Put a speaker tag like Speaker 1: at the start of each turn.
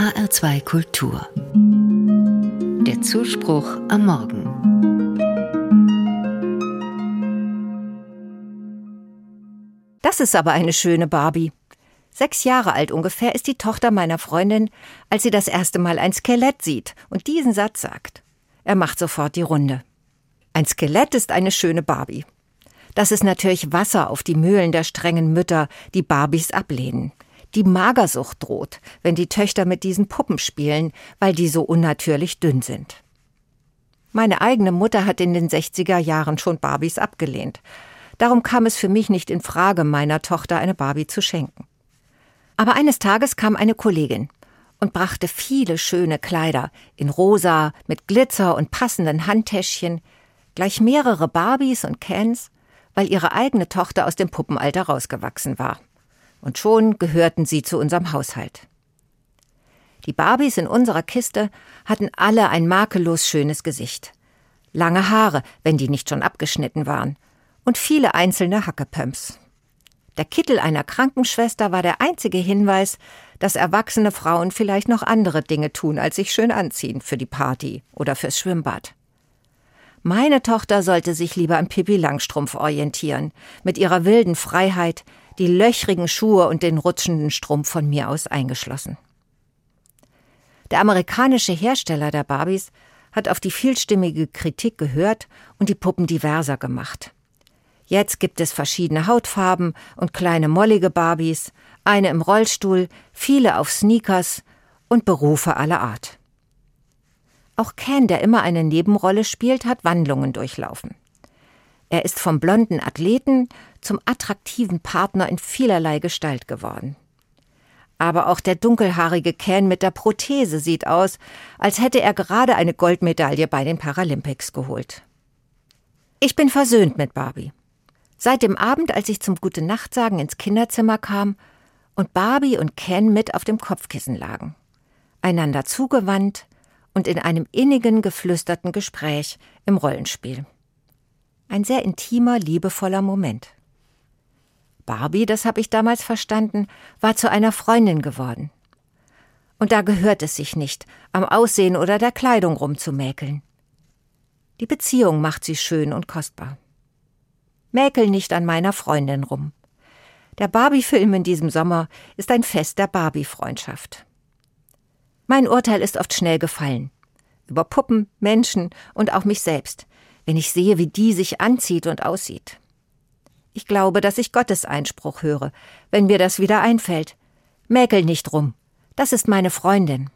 Speaker 1: HR2 Kultur. Der Zuspruch am Morgen.
Speaker 2: Das ist aber eine schöne Barbie. Sechs Jahre alt ungefähr ist die Tochter meiner Freundin, als sie das erste Mal ein Skelett sieht und diesen Satz sagt. Er macht sofort die Runde. Ein Skelett ist eine schöne Barbie. Das ist natürlich Wasser auf die Mühlen der strengen Mütter, die Barbies ablehnen. Die Magersucht droht, wenn die Töchter mit diesen Puppen spielen, weil die so unnatürlich dünn sind. Meine eigene Mutter hat in den 60er Jahren schon Barbies abgelehnt. Darum kam es für mich nicht in Frage, meiner Tochter eine Barbie zu schenken. Aber eines Tages kam eine Kollegin und brachte viele schöne Kleider in rosa mit Glitzer und passenden Handtäschchen, gleich mehrere Barbies und Cans, weil ihre eigene Tochter aus dem Puppenalter rausgewachsen war. Und schon gehörten sie zu unserem Haushalt. Die Barbies in unserer Kiste hatten alle ein makellos schönes Gesicht. Lange Haare, wenn die nicht schon abgeschnitten waren, und viele einzelne Hackepöms. Der Kittel einer Krankenschwester war der einzige Hinweis, dass erwachsene Frauen vielleicht noch andere Dinge tun, als sich schön anziehen für die Party oder fürs Schwimmbad. Meine Tochter sollte sich lieber an Pippi Langstrumpf orientieren, mit ihrer wilden Freiheit, die löchrigen Schuhe und den rutschenden Strumpf von mir aus eingeschlossen. Der amerikanische Hersteller der Barbies hat auf die vielstimmige Kritik gehört und die Puppen diverser gemacht. Jetzt gibt es verschiedene Hautfarben und kleine mollige Barbies, eine im Rollstuhl, viele auf Sneakers und Berufe aller Art. Auch Ken, der immer eine Nebenrolle spielt, hat Wandlungen durchlaufen. Er ist vom blonden Athleten zum attraktiven Partner in vielerlei Gestalt geworden. Aber auch der dunkelhaarige Ken mit der Prothese sieht aus, als hätte er gerade eine Goldmedaille bei den Paralympics geholt. Ich bin versöhnt mit Barbie. Seit dem Abend, als ich zum Gute Nacht sagen ins Kinderzimmer kam und Barbie und Ken mit auf dem Kopfkissen lagen, einander zugewandt, und in einem innigen, geflüsterten Gespräch im Rollenspiel. Ein sehr intimer, liebevoller Moment. Barbie, das habe ich damals verstanden, war zu einer Freundin geworden. Und da gehört es sich nicht, am Aussehen oder der Kleidung rumzumäkeln. Die Beziehung macht sie schön und kostbar. Mäkel nicht an meiner Freundin rum. Der Barbie-Film in diesem Sommer ist ein Fest der Barbie-Freundschaft. Mein Urteil ist oft schnell gefallen. Über Puppen, Menschen und auch mich selbst, wenn ich sehe, wie die sich anzieht und aussieht. Ich glaube, dass ich Gottes Einspruch höre, wenn mir das wieder einfällt. Mäkel nicht rum. Das ist meine Freundin.